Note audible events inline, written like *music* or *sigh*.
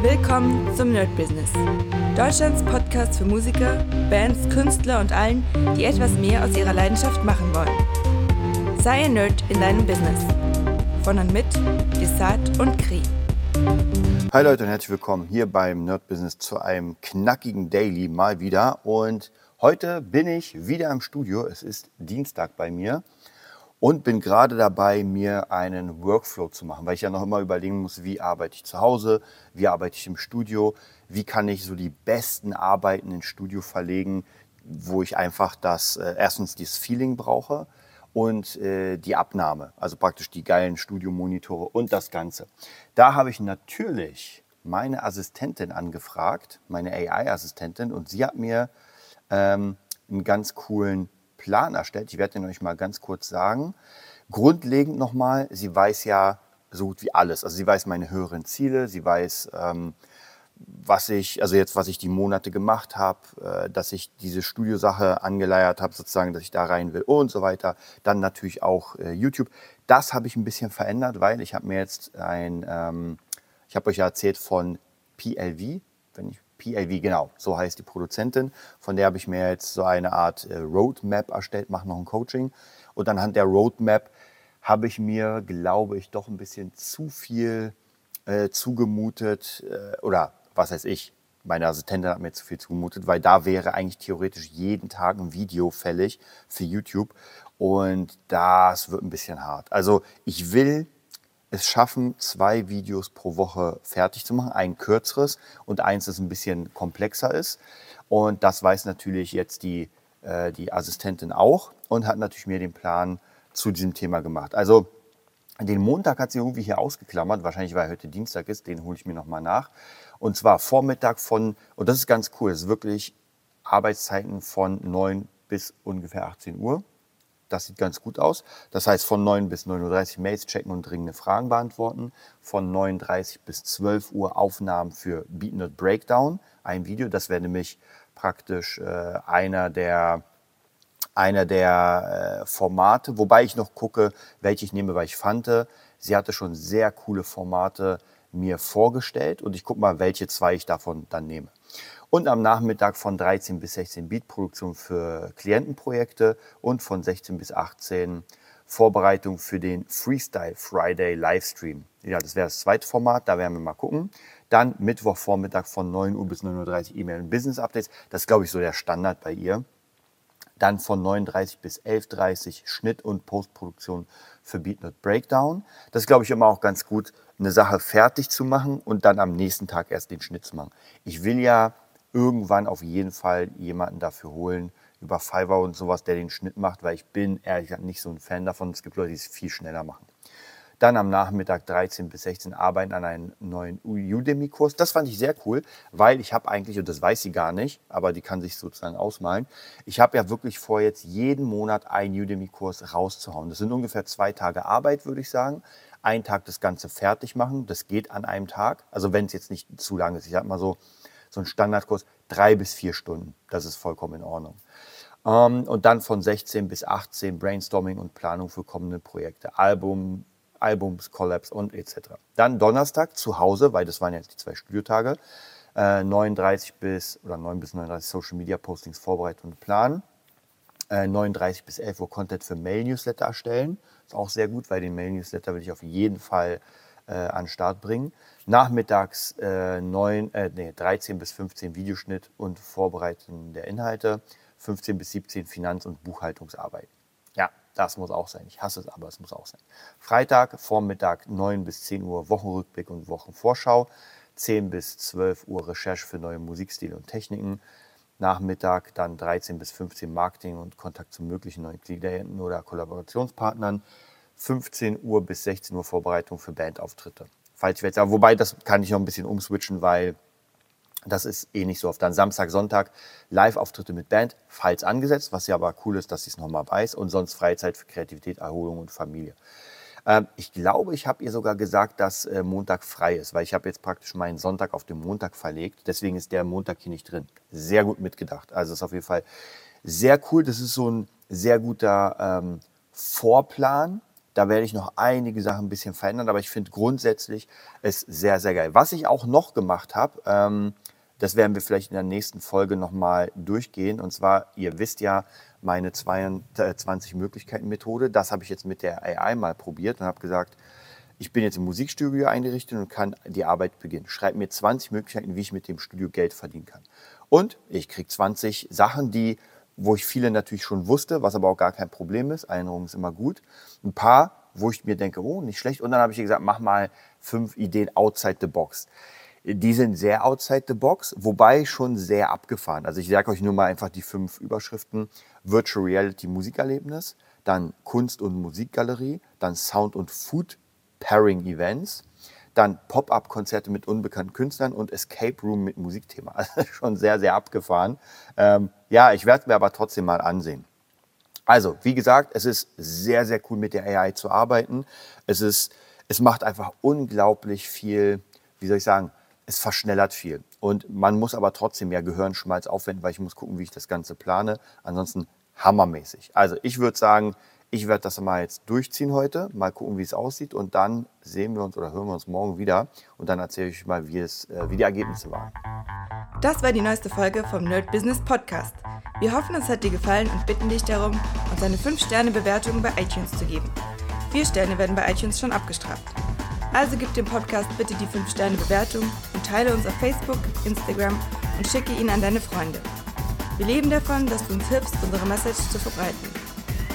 Willkommen zum Nerd Business. Deutschlands Podcast für Musiker, Bands, Künstler und allen, die etwas mehr aus ihrer Leidenschaft machen wollen. Sei ein Nerd in deinem Business. Von und mit Desart und Kri. Hi Leute und herzlich willkommen hier beim Nerd Business zu einem knackigen Daily mal wieder. Und heute bin ich wieder im Studio. Es ist Dienstag bei mir und bin gerade dabei, mir einen Workflow zu machen, weil ich ja noch immer überlegen muss, wie arbeite ich zu Hause, wie arbeite ich im Studio, wie kann ich so die besten Arbeiten ins Studio verlegen, wo ich einfach das äh, erstens dieses Feeling brauche und äh, die Abnahme, also praktisch die geilen Studiomonitore und das Ganze. Da habe ich natürlich meine Assistentin angefragt, meine AI-Assistentin, und sie hat mir ähm, einen ganz coolen Plan erstellt. Ich werde den euch mal ganz kurz sagen. Grundlegend nochmal, sie weiß ja so gut wie alles. Also sie weiß meine höheren Ziele, sie weiß, ähm, was ich, also jetzt, was ich die Monate gemacht habe, äh, dass ich diese Studiosache angeleiert habe, sozusagen, dass ich da rein will und so weiter. Dann natürlich auch äh, YouTube. Das habe ich ein bisschen verändert, weil ich habe mir jetzt ein, ähm, ich habe euch ja erzählt von PLV, wenn ich PLV, genau, so heißt die Produzentin. Von der habe ich mir jetzt so eine Art äh, Roadmap erstellt, mache noch ein Coaching. Und anhand der Roadmap habe ich mir, glaube ich, doch ein bisschen zu viel äh, zugemutet. Äh, oder was heißt ich? Meine Assistentin hat mir zu viel zugemutet, weil da wäre eigentlich theoretisch jeden Tag ein Video fällig für YouTube. Und das wird ein bisschen hart. Also ich will es schaffen, zwei Videos pro Woche fertig zu machen. Ein kürzeres und eins, das ein bisschen komplexer ist. Und das weiß natürlich jetzt die, äh, die Assistentin auch und hat natürlich mir den Plan zu diesem Thema gemacht. Also den Montag hat sie irgendwie hier ausgeklammert, wahrscheinlich weil heute Dienstag ist, den hole ich mir nochmal nach. Und zwar Vormittag von, und das ist ganz cool, das ist wirklich Arbeitszeiten von 9 bis ungefähr 18 Uhr. Das sieht ganz gut aus. Das heißt, von 9 bis 9.30 Uhr Mails checken und dringende Fragen beantworten. Von 9.30 bis 12 Uhr Aufnahmen für BeatNet Breakdown, ein Video. Das wäre nämlich praktisch äh, einer der, einer der äh, Formate, wobei ich noch gucke, welche ich nehme, weil ich fand, sie hatte schon sehr coole Formate mir vorgestellt und ich gucke mal, welche zwei ich davon dann nehme und am Nachmittag von 13 bis 16 Beatproduktion für Klientenprojekte und von 16 bis 18 Vorbereitung für den Freestyle Friday Livestream. Ja, das wäre das zweite Format, da werden wir mal gucken. Dann Mittwochvormittag von 9 Uhr bis 9.30 Uhr E-Mail und Business Updates. Das ist, glaube ich, so der Standard bei ihr. Dann von 9.30 bis 11.30 Uhr Schnitt und Postproduktion für BeatNot Breakdown. Das ist, glaube ich, immer auch ganz gut, eine Sache fertig zu machen und dann am nächsten Tag erst den Schnitt zu machen. Ich will ja irgendwann auf jeden Fall jemanden dafür holen, über Fiverr und sowas, der den Schnitt macht, weil ich bin ehrlich gesagt nicht so ein Fan davon. Es gibt Leute, die es viel schneller machen. Dann am Nachmittag 13 bis 16 arbeiten an einem neuen Udemy-Kurs. Das fand ich sehr cool, weil ich habe eigentlich, und das weiß sie gar nicht, aber die kann sich sozusagen ausmalen, ich habe ja wirklich vor, jetzt jeden Monat einen Udemy-Kurs rauszuhauen. Das sind ungefähr zwei Tage Arbeit, würde ich sagen. Ein Tag das Ganze fertig machen, das geht an einem Tag. Also wenn es jetzt nicht zu lang ist. Ich sage mal so, so ein Standardkurs, drei bis vier Stunden. Das ist vollkommen in Ordnung. Ähm, und dann von 16 bis 18 Brainstorming und Planung für kommende Projekte, Album, Albums, Collabs und etc. Dann Donnerstag zu Hause, weil das waren jetzt die zwei Studiotage, äh, 39 bis oder 9 bis 39 Social Media Postings vorbereiten und planen. Äh, 39 bis 11 Uhr Content für Mail-Newsletter erstellen. Ist auch sehr gut, weil den Mail-Newsletter will ich auf jeden Fall äh, an den Start bringen. Nachmittags äh, 9, äh, nee, 13 bis 15 Videoschnitt und Vorbereitung der Inhalte. 15 bis 17 Finanz- und Buchhaltungsarbeit. Ja, das muss auch sein. Ich hasse es, aber es muss auch sein. Freitag, Vormittag 9 bis 10 Uhr Wochenrückblick und Wochenvorschau. 10 bis 12 Uhr Recherche für neue Musikstile und Techniken. Nachmittag dann 13 bis 15 Marketing und Kontakt zu möglichen neuen Klienten oder Kollaborationspartnern. 15 Uhr bis 16 Uhr Vorbereitung für Bandauftritte. Falls ich jetzt, aber wobei, das kann ich noch ein bisschen umswitchen, weil das ist eh nicht so oft. Dann Samstag, Sonntag Live-Auftritte mit Band, falls angesetzt, was ja aber cool ist, dass sie es nochmal weiß. Und sonst Freizeit für Kreativität, Erholung und Familie. Ähm, ich glaube, ich habe ihr sogar gesagt, dass äh, Montag frei ist, weil ich habe jetzt praktisch meinen Sonntag auf den Montag verlegt. Deswegen ist der Montag hier nicht drin. Sehr gut mitgedacht. Also ist auf jeden Fall sehr cool. Das ist so ein sehr guter ähm, Vorplan Da werde ich noch einige Sachen ein bisschen verändern, aber ich finde grundsätzlich es sehr, sehr geil. Was ich auch noch gemacht habe, ähm, das werden wir vielleicht in der nächsten Folge nochmal durchgehen. Und zwar, ihr wisst ja, meine 22 Möglichkeiten Methode. Das habe ich jetzt mit der AI mal probiert und habe gesagt, ich bin jetzt im Musikstudio eingerichtet und kann die Arbeit beginnen. Schreib mir 20 Möglichkeiten, wie ich mit dem Studio Geld verdienen kann. Und ich kriege 20 Sachen, die, wo ich viele natürlich schon wusste, was aber auch gar kein Problem ist. Erinnerung ist immer gut. Ein paar, wo ich mir denke, oh, nicht schlecht. Und dann habe ich gesagt, mach mal fünf Ideen outside the box. Die sind sehr outside the box, wobei schon sehr abgefahren. Also ich sage euch nur mal einfach die fünf Überschriften. Virtual Reality Musikerlebnis, dann Kunst- und Musikgalerie, dann Sound- und Food Pairing Events, dann Pop-up-Konzerte mit unbekannten Künstlern und Escape Room mit Musikthema. *laughs* Also schon sehr, sehr abgefahren. Ähm, ja, ich werde mir aber trotzdem mal ansehen. Also, wie gesagt, es ist sehr, sehr cool mit der AI zu arbeiten. Es, ist, es macht einfach unglaublich viel, wie soll ich sagen, es verschnellert viel. Und man muss aber trotzdem ja Gehirnschmalz aufwenden, weil ich muss gucken, wie ich das Ganze plane. Ansonsten hammermäßig. Also ich würde sagen, ich werde das mal jetzt durchziehen heute, mal gucken, wie es aussieht und dann sehen wir uns oder hören wir uns morgen wieder und dann erzähle ich mal, wie, es, äh, wie die Ergebnisse waren. Das war die neueste Folge vom Nerd Business Podcast. Wir hoffen, es hat dir gefallen und bitten dich darum, uns eine 5-Sterne-Bewertung bei iTunes zu geben. Vier Sterne werden bei iTunes schon abgestraft. Also gib dem Podcast bitte die 5-Sterne-Bewertung und teile uns auf Facebook, Instagram und schicke ihn an deine Freunde. Wir leben davon, dass du uns hilfst, unsere Message zu verbreiten.